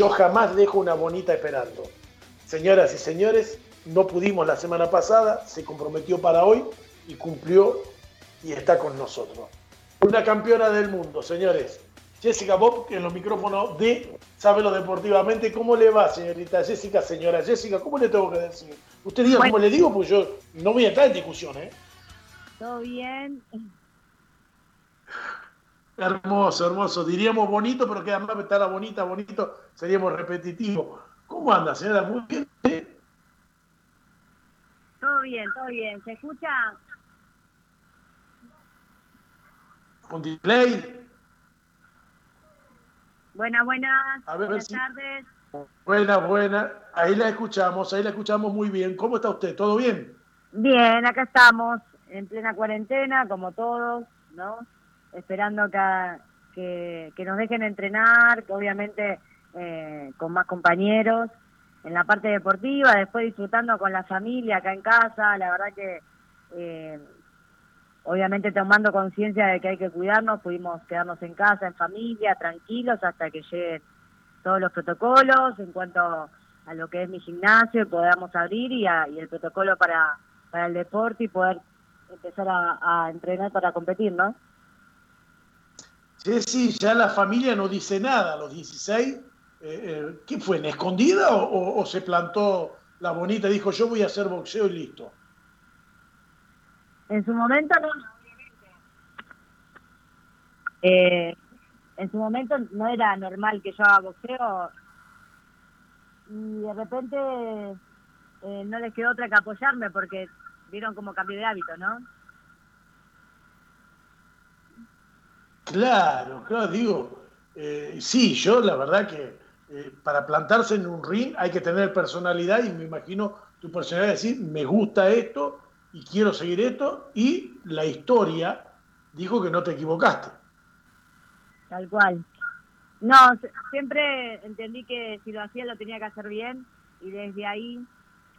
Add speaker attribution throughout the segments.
Speaker 1: yo jamás dejo una bonita esperando. Señoras y señores, no pudimos la semana pasada, se comprometió para hoy y cumplió y está con nosotros. Una campeona del mundo, señores. Jessica Bob, en los micrófonos de Sábelo Deportivamente. ¿Cómo le va, señorita Jessica, señora Jessica? ¿Cómo le tengo que decir? Usted diga cómo le digo, pues yo no voy a entrar en discusión, ¿eh?
Speaker 2: Todo bien.
Speaker 1: Hermoso, hermoso. Diríamos bonito, pero queda más estar bonita, bonito, seríamos repetitivos. ¿Cómo anda, señora? Muy bien.
Speaker 2: Todo bien, todo bien. ¿Se escucha?
Speaker 1: ¿Con display?
Speaker 2: Buenas, buenas. buenas tardes.
Speaker 1: Buenas, buenas. Ahí la escuchamos, ahí la escuchamos muy bien. ¿Cómo está usted? ¿Todo bien?
Speaker 2: Bien, acá estamos, en plena cuarentena, como todos, ¿no? Esperando que, que, nos dejen entrenar, que obviamente eh, con más compañeros en la parte deportiva, después disfrutando con la familia acá en casa, la verdad que eh, obviamente tomando conciencia de que hay que cuidarnos, pudimos quedarnos en casa, en familia, tranquilos hasta que lleguen todos los protocolos en cuanto a lo que es mi gimnasio y podamos abrir y, el protocolo para, para el deporte y poder empezar a, entrenar para competir, ¿no?
Speaker 1: Sí, ya la familia no dice nada a los 16 eh, eh, ¿qué fue? ¿En escondida o, se plantó la bonita y dijo yo voy a hacer boxeo y listo?
Speaker 2: En su momento no. Eh, en su momento no era normal que yo haga boxeo y de repente no les quedó otra que apoyarme porque vieron como cambié de hábito, ¿no?
Speaker 1: Claro, claro, digo, sí, yo la verdad que eh, para plantarse en un ring hay que tener personalidad y me imagino tu personalidad decir, me gusta esto y quiero seguir esto y la historia dijo que no te equivocaste.
Speaker 2: Tal cual. No, siempre entendí que si lo hacía lo tenía que hacer bien y desde ahí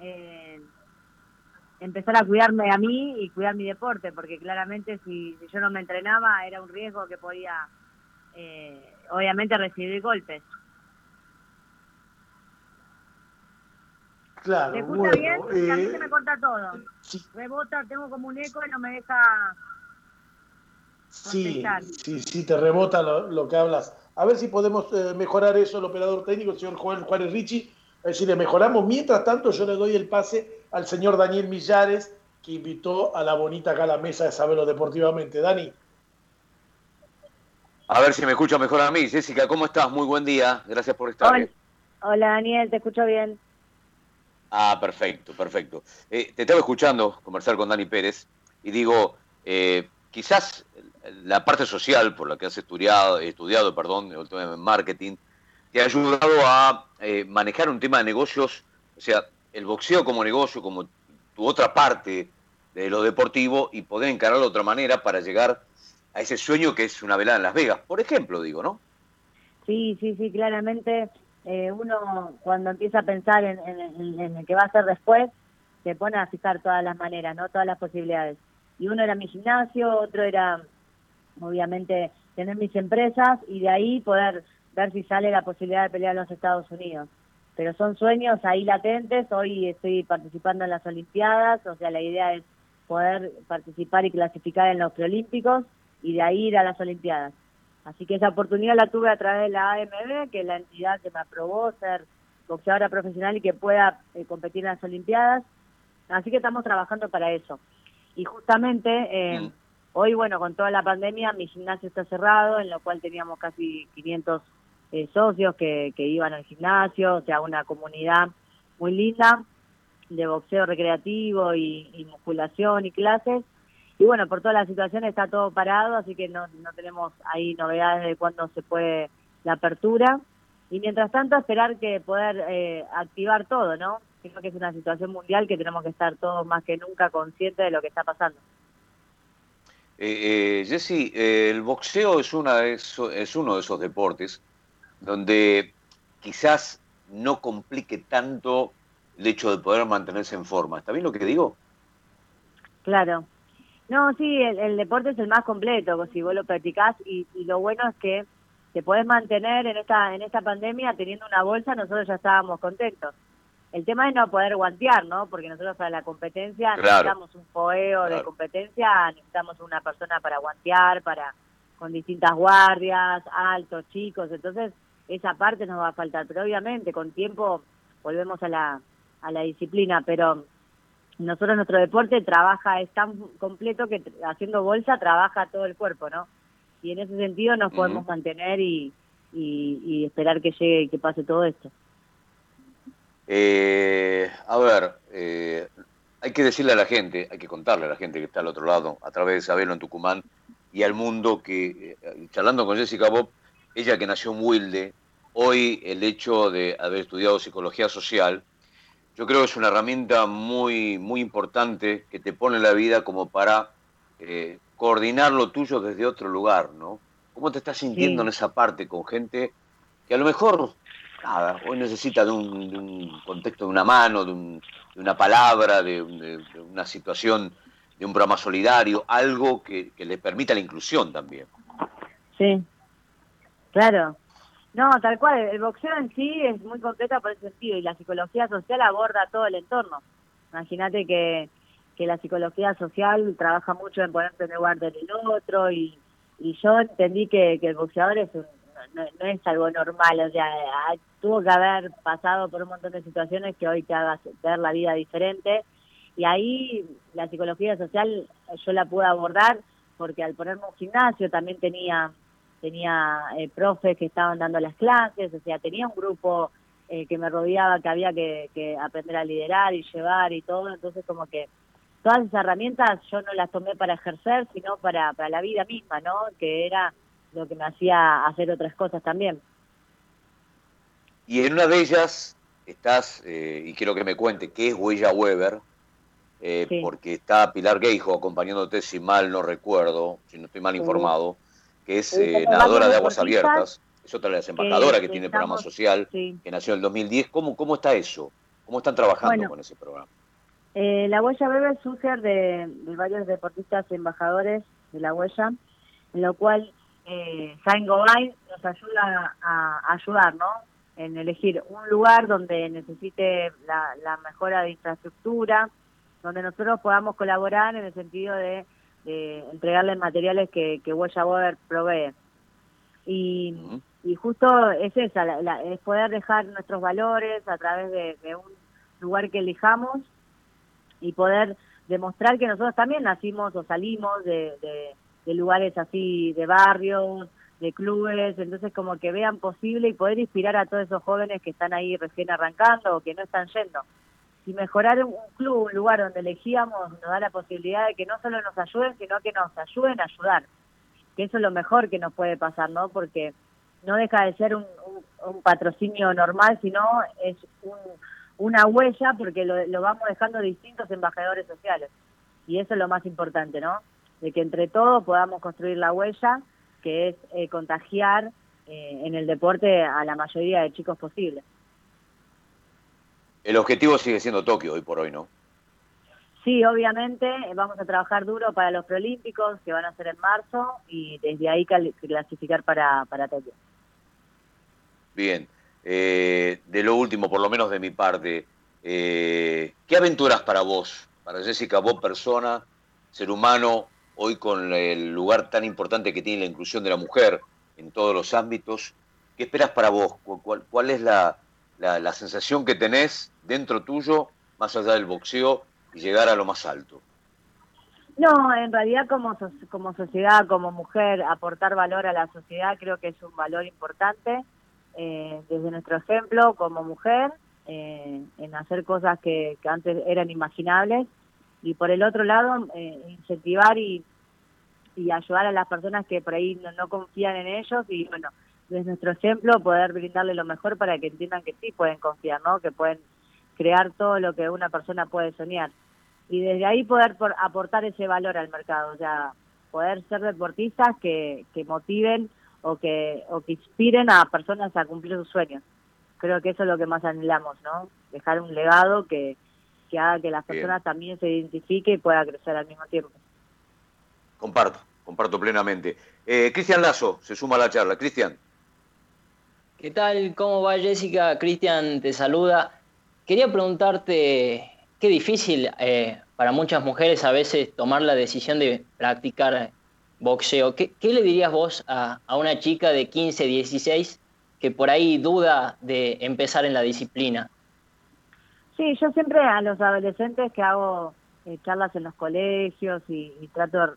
Speaker 2: eh, empezar a cuidarme a mí y cuidar mi deporte, porque claramente si, yo no me entrenaba era un riesgo que podía, eh, obviamente, recibir golpes.
Speaker 1: Claro,
Speaker 2: ¿Me escucha bien? a mí se me corta todo. Rebota, tengo como un eco y no me deja.
Speaker 1: Sí, sí, sí, te rebota lo, que hablas. A ver si podemos eh, mejorar eso, el operador técnico, el señor Juan Juárez Ricci, a ver si le mejoramos. Mientras tanto, yo le doy el pase al señor Daniel Millares, que invitó a la bonita acá a la mesa de Sabelo Deportivamente. Dani.
Speaker 3: A ver si me escucha mejor a mí. Jessica, ¿cómo estás? Muy buen día. Gracias por estar.
Speaker 2: Hola Daniel, te escucho bien.
Speaker 3: Ah, perfecto, perfecto. Eh, te estaba escuchando conversar con Dani Pérez y digo, eh, quizás la parte social por la que has estudiado, estudiado perdón, el tema de marketing, te ha ayudado a eh, manejar un tema de negocios, o sea, el boxeo como negocio, como tu otra parte de lo deportivo y poder encararlo de otra manera para llegar a ese sueño que es una velada en Las Vegas, por ejemplo, digo, ¿no?
Speaker 2: Sí, sí, sí, claramente eh, uno cuando empieza a pensar en, en, el que va a hacer después, se pone a fijar todas las maneras, no todas las posibilidades. Y uno era mi gimnasio, otro era, obviamente, tener mis empresas y de ahí poder ver si sale la posibilidad de pelear en los Estados Unidos. Pero son sueños ahí latentes, hoy estoy participando en las Olimpiadas, o sea, la idea es poder participar y clasificar en los preolímpicos y de ahí ir a las Olimpiadas. Así que esa oportunidad la tuve a través de la AMB, que es la entidad que me aprobó ser boxeadora profesional y que pueda eh, competir en las Olimpiadas. Así que estamos trabajando para eso. Y justamente eh, mm. hoy, bueno, con toda la pandemia, mi gimnasio está cerrado, en lo cual teníamos casi 500 eh, socios que, que iban al gimnasio, o sea, una comunidad muy linda de boxeo recreativo y musculación y clases y bueno, por toda la situación está todo parado, así que no, tenemos ahí novedades de cuándo se puede la apertura. Y mientras tanto, esperar que poder eh, activar todo, ¿no? Creo que es una situación mundial que tenemos que estar todos más que nunca conscientes de lo que está pasando.
Speaker 3: Eh, eh, Jessy, eh, el boxeo es, una es uno de esos deportes donde quizás no complique tanto el hecho de poder mantenerse en forma. ¿Está bien lo que digo?
Speaker 2: Claro, no, sí, el, deporte es el más completo, si vos lo practicás, y, lo bueno es que te podés mantener en esta, en esta pandemia teniendo una bolsa, nosotros ya estábamos contentos. El tema es no poder guantear, ¿no? Porque nosotros para la competencia necesitamos un foeo de competencia, necesitamos una persona para guantear, para con distintas guardias, altos, chicos, entonces esa parte nos va a faltar, pero obviamente con tiempo volvemos a la, a la disciplina, pero nosotros nuestro deporte trabaja, es tan completo que haciendo bolsa trabaja todo el cuerpo, ¿no? Y en ese sentido nos podemos mantener y, y, esperar que llegue y que pase todo esto.
Speaker 3: Eh, a ver, eh, hay que decirle a la gente, hay que contarle a la gente que está al otro lado, a través de Sabelo en Tucumán, y al mundo que, eh, charlando con Jessica Bob, ella que nació en Wilde, hoy el hecho de haber estudiado psicología social, yo creo que es una herramienta muy, muy importante que te pone en la vida como para coordinar lo tuyo desde otro lugar, ¿no? ¿Cómo te estás sintiendo en esa parte con gente que a lo mejor nada, hoy necesita de un, contexto de una mano, de, una palabra, de, una situación, de un programa solidario, algo que, le permita la inclusión también.
Speaker 2: Sí, claro. No, tal cual, el boxeo en sí es muy completa por ese sentido y la psicología social aborda todo el entorno. Imagínate que, que la psicología social trabaja mucho en ponerte en el lugar del otro y, y yo entendí que, que el boxeador es un no, es algo normal, o sea, tuvo que haber pasado por un montón de situaciones que hoy te hagas ver la vida diferente y ahí la psicología social yo la pude abordar porque al ponerme un gimnasio también tenía tenía eh, profes que estaban dando las clases, o sea, tenía un grupo eh, que me rodeaba que había que, que aprender a liderar y llevar y todo, entonces como que todas esas herramientas yo no las tomé para ejercer, sino para, para la vida misma, ¿no? Que era lo que me hacía hacer otras cosas también.
Speaker 3: Y en una de ellas estás, eh, y quiero que me cuente, ¿qué es Huella Weber? Eh, porque está Pilar Geijo acompañándote, si mal no recuerdo, si no estoy mal informado, que es eh, nadadora de aguas abiertas, es otra de las embajadoras que, tiene el programa social, que nació en el 2010. ¿Cómo, ¿Cómo está eso? ¿Cómo están trabajando con ese programa?
Speaker 2: la Huella Weber surge de, de varios deportistas embajadores de la Huella, en lo cual eh, Saint Gobain nos ayuda a, ayudar, ¿no? En elegir un lugar donde necesite la, mejora de infraestructura, donde nosotros podamos colaborar en el sentido de, entregarle materiales que, que Huella provee. Y, justo es esa, es poder dejar nuestros valores a través de, un lugar que elijamos y poder demostrar que nosotros también nacimos o salimos de, de lugares así, de barrios, de clubes, entonces como que vean posible y poder inspirar a todos esos jóvenes que están ahí recién arrancando o que no están yendo. Si mejorar un club, un lugar donde elegíamos, nos da la posibilidad de que no solo nos ayuden, sino que nos ayuden a ayudar. Que eso es lo mejor que nos puede pasar, ¿no? Porque no deja de ser un, patrocinio normal, sino es una huella porque lo, lo vamos dejando distintos embajadores sociales. Y eso es lo más importante, ¿no? de que entre todos podamos construir la huella, que es eh, contagiar eh, en el deporte a la mayoría de chicos posibles.
Speaker 3: El objetivo sigue siendo Tokio hoy por hoy, ¿no?
Speaker 2: Sí, obviamente vamos a trabajar duro para los Prolímpicos que van a ser en marzo y desde ahí clasificar para, para Tokio.
Speaker 3: Bien, eh, de lo último, por lo menos de mi parte, ¿qué aventuras para vos, para Jessica, vos persona, ser humano, hoy con el lugar tan importante que tiene la inclusión de la mujer en todos los ámbitos, ¿qué esperas para vos? ¿Cuál, es la, sensación que tenés dentro tuyo, más allá del boxeo, y llegar a lo más alto?
Speaker 2: No, en realidad como, como sociedad, como mujer, aportar valor a la sociedad creo que es un valor importante, eh, desde nuestro ejemplo como mujer, eh, en hacer cosas que, antes eran imaginables, y por el otro lado, eh, incentivar y, y ayudar a las personas que por ahí no, confían en ellos y bueno, desde nuestro ejemplo poder brindarle lo mejor para que entiendan que sí pueden confiar, ¿no? Que pueden crear todo lo que una persona puede soñar. Y desde ahí poder aportar ese valor al mercado, o sea, poder ser deportistas que, que motiven o que, o que inspiren a personas a cumplir sus sueños. Creo que eso es lo que más anhelamos, ¿no? Dejar un legado que, que haga que las personas también se identifiquen y pueda crecer al mismo tiempo.
Speaker 3: Comparto, comparto plenamente. Eh, Cristian Lazo se suma a la charla. Cristian.
Speaker 4: ¿Qué tal? ¿Cómo va Jessica? Cristian te saluda. Quería preguntarte, qué difícil eh, para muchas mujeres a veces tomar la decisión de practicar boxeo. ¿Qué, le dirías vos a, una chica de 15, 16 que por ahí duda de empezar en la disciplina?
Speaker 2: Sí, yo siempre a los adolescentes que hago eh, charlas en los colegios y, trato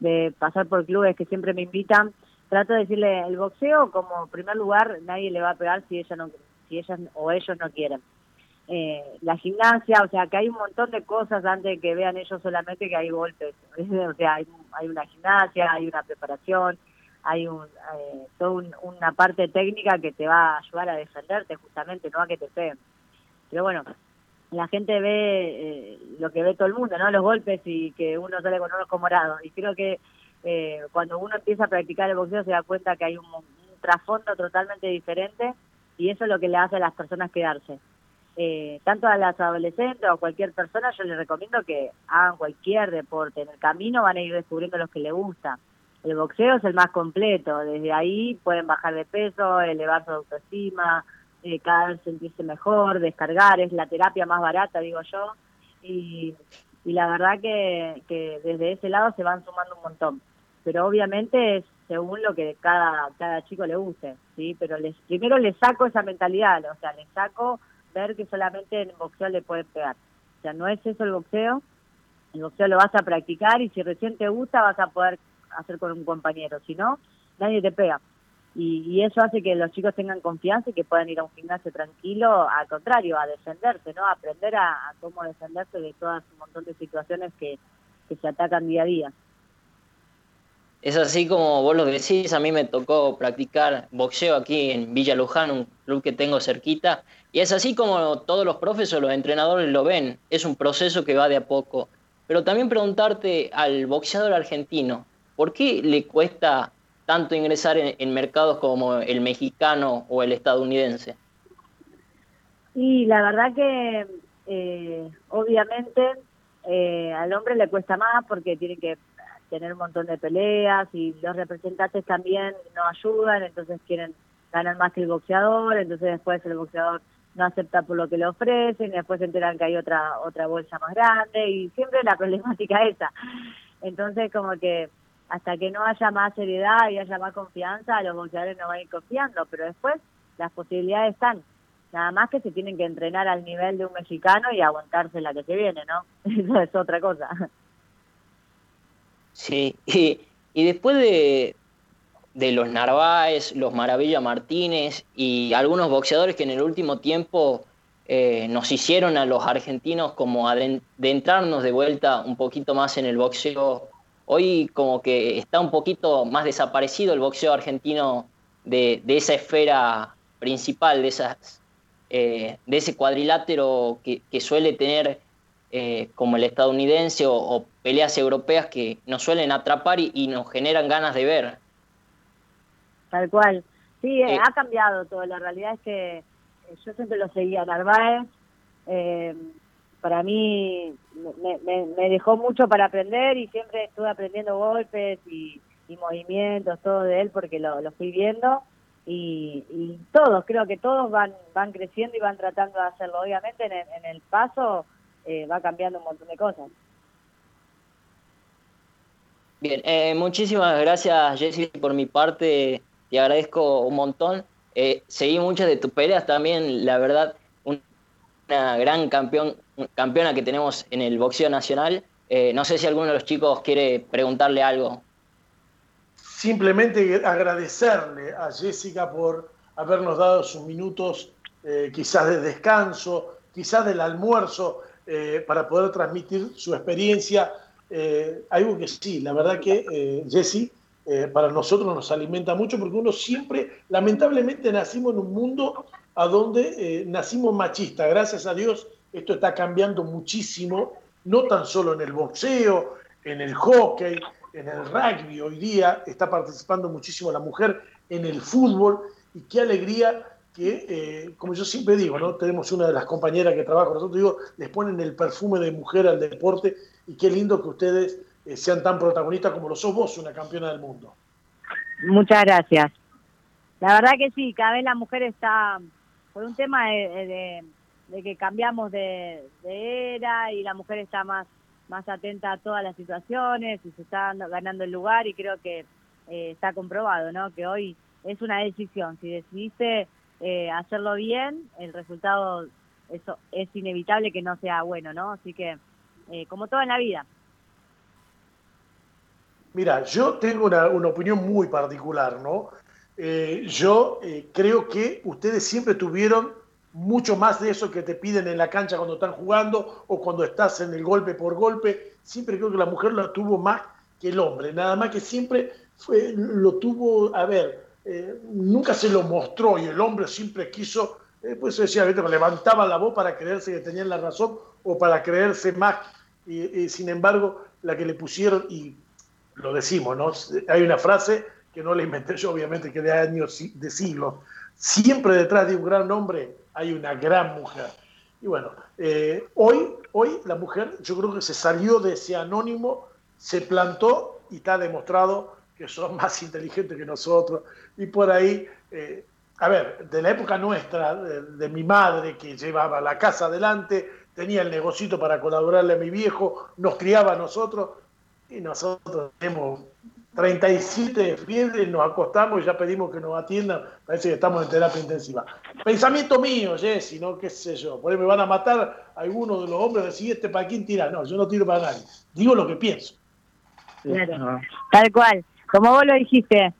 Speaker 2: de, pasar por clubes que siempre me invitan, trato de decirle el boxeo como primer lugar nadie le va a pegar si ella no si ellas o ellos no quieren eh, la gimnasia o sea que hay un montón de cosas antes de que vean ellos solamente que hay golpes. O sea hay, hay una gimnasia hay una preparación hay un eh, toda una parte técnica que te va a ayudar a defenderte justamente no a que te peguen. Pero bueno la gente ve eh, lo que ve todo el mundo no los golpes y que uno sale con un ojo morado. Y creo que eh, cuando uno empieza a practicar el boxeo se da cuenta que hay un, trasfondo totalmente diferente y eso es lo que le hace a las personas quedarse. Eh, tanto a las adolescentes o a cualquier persona, yo les recomiendo que hagan cualquier deporte. En el camino van a ir descubriendo los que les gusta. El boxeo es el más completo. Desde ahí pueden bajar de peso, elevar su autoestima, eh, cada vez sentirse mejor, descargar. Es la terapia más barata, digo yo. Y, y la verdad que, que desde ese lado se van sumando un montón pero obviamente es según lo que cada cada chico le guste, ¿sí? Pero les primero le saco esa mentalidad, o sea, le saco ver que solamente en boxeo le pueden pegar. O sea, no es eso el boxeo, el boxeo lo vas a practicar y si recién te gusta vas a poder hacer con un compañero, si no, nadie te pega. Y, eso hace que los chicos tengan confianza y que puedan ir a un gimnasio tranquilo, al contrario, a defenderse, ¿no? Aprender a, cómo defenderse de todas un montón de situaciones que, que se atacan día a día.
Speaker 4: Es así como vos lo decís, a mí me tocó practicar boxeo aquí en Villa Luján, un club que tengo cerquita, y es así como todos los profesores, los entrenadores lo ven, es un proceso que va de a poco. Pero también preguntarte al boxeador argentino, ¿por qué le cuesta tanto ingresar en, mercados como el mexicano o el estadounidense?
Speaker 2: Y la verdad que eh, obviamente eh, al hombre le cuesta más porque tiene que tener un montón de peleas y los representantes también no ayudan, entonces quieren ganar más que el boxeador, entonces después el boxeador no acepta por lo que le ofrecen, después se enteran que hay otra otra bolsa más grande y siempre la problemática esa. Entonces como que hasta que no haya más seriedad y haya más confianza, los boxeadores no van a ir confiando, pero después las posibilidades están. Nada más que se tienen que entrenar al nivel de un mexicano y aguantarse la que se viene, ¿no? Eso es otra cosa.
Speaker 4: Sí, y, y después de, de los Narváez, los Maravilla Martínez y algunos boxeadores que en el último tiempo eh, nos hicieron a los argentinos como adentrarnos de vuelta un poquito más en el boxeo. Hoy como que está un poquito más desaparecido el boxeo argentino de, de esa esfera principal, de, esas, eh, de ese cuadrilátero que, que suele tener eh, como el estadounidense o, peleas europeas que nos suelen atrapar y, nos generan ganas de ver.
Speaker 2: Tal cual. Sí, eh, ha cambiado todo. La realidad es que eh, yo siempre lo seguía Narváez. Para mí me, dejó mucho para aprender y siempre estuve aprendiendo golpes y, movimientos, todo de él porque lo, fui viendo. Y, todos, creo que todos van van creciendo y van tratando de hacerlo. Obviamente en el paso eh, va cambiando un montón de cosas.
Speaker 4: Bien, eh, muchísimas gracias Jessy por mi parte, te agradezco un montón. Eh, seguí muchas de tus peleas también, la verdad, una gran campeón, campeona que tenemos en el boxeo nacional. no sé si alguno de los chicos quiere preguntarle algo.
Speaker 1: Simplemente agradecerle a Jessica por habernos dado sus minutos, quizás de descanso, quizás del almuerzo, eh, para poder transmitir su experiencia. Eh, algo que sí, la verdad que eh, Jesse, para nosotros nos alimenta mucho porque uno siempre, lamentablemente, nacimos en un mundo a donde nacimos machistas. Gracias a Dios, esto está cambiando muchísimo, no tan solo en el boxeo, en el hockey, en el rugby. Hoy día está participando muchísimo la mujer en el fútbol y qué alegría que, eh, como yo siempre digo, ¿no? tenemos una de las compañeras que trabaja con nosotros, digo, les ponen el perfume de mujer al deporte y qué lindo que ustedes eh, sean tan protagonistas como lo sos vos, una campeona del mundo.
Speaker 2: Muchas gracias. La verdad que sí, cada vez la mujer está, por un tema de, que cambiamos de, era y la mujer está más, más atenta a todas las situaciones y se está ganando el lugar y creo que eh, está comprobado, ¿no? Que hoy es una decisión. Si decidiste eh, hacerlo bien, el resultado eso es inevitable que no sea bueno, ¿no? Así que, eh, como todo en la vida.
Speaker 1: Mira, yo tengo una, opinión muy particular, ¿no? Eh, yo creo que ustedes siempre tuvieron mucho más de eso que te piden en la cancha cuando están jugando o cuando estás en el golpe por golpe. Siempre creo que la mujer lo tuvo más que el hombre, nada más que siempre fue, lo tuvo, a ver, eh, nunca se lo mostró y el hombre siempre quiso, eh, pues decía, levantaba la voz para creerse que tenían la razón o para creerse más. Y, sin embargo, la que le pusieron, y lo decimos, ¿no? Hay una frase que no la inventé yo, obviamente, que de años, de siglos. Siempre detrás de un gran hombre hay una gran mujer. Y bueno, eh, hoy, hoy la mujer, yo creo que se salió de ese anónimo, se plantó y está demostrado que son más inteligentes que nosotros, y por ahí, eh, a ver, de la época nuestra, de, mi madre que llevaba la casa adelante, tenía el negocito para colaborarle a mi viejo, nos criaba a nosotros, y nosotros tenemos 37 de fiebre, nos acostamos y ya pedimos que nos atiendan, parece que estamos en terapia intensiva. Pensamiento mío, Jessy, ¿no? ¿Qué sé yo? Por ahí me van a matar algunos de los hombres, decir, este para quién tira. No, yo no tiro para nadie. Digo lo que pienso.
Speaker 2: Claro, tal cual como vos lo dijiste,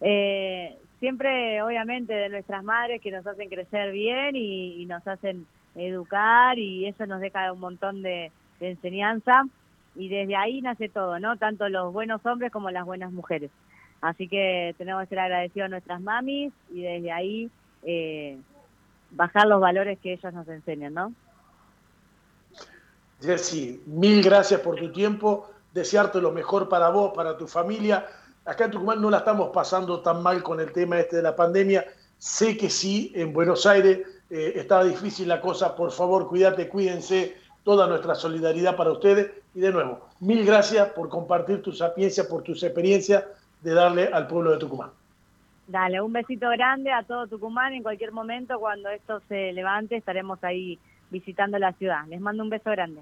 Speaker 2: eh, siempre obviamente de nuestras madres que nos hacen crecer bien y, nos hacen educar y eso nos deja un montón de, enseñanza y desde ahí nace todo, ¿no? Tanto los buenos hombres como las buenas mujeres. Así que tenemos que ser agradecidos a nuestras mamis y desde ahí eh, bajar los valores que ellos nos enseñan, ¿no?
Speaker 1: Jessy, mil gracias por tu tiempo, desearte lo mejor para vos, para tu familia acá en Tucumán no la estamos pasando tan mal con el tema este de la pandemia. Sé que sí, en Buenos Aires eh, estaba difícil la cosa. Por favor, cuídate, cuídense. Toda nuestra solidaridad para ustedes. Y de nuevo, mil gracias por compartir tu sapiencia, por tus experiencias de darle al pueblo de Tucumán.
Speaker 2: Dale, un besito grande a todo Tucumán. En cualquier momento, cuando esto se levante, estaremos ahí visitando la ciudad. Les mando un beso grande.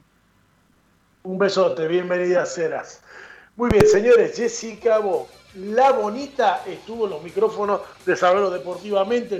Speaker 1: Un besote, bienvenida, Ceras. Muy bien, señores, Jessica Bo, la bonita estuvo en los micrófonos de Saberlo Deportivamente.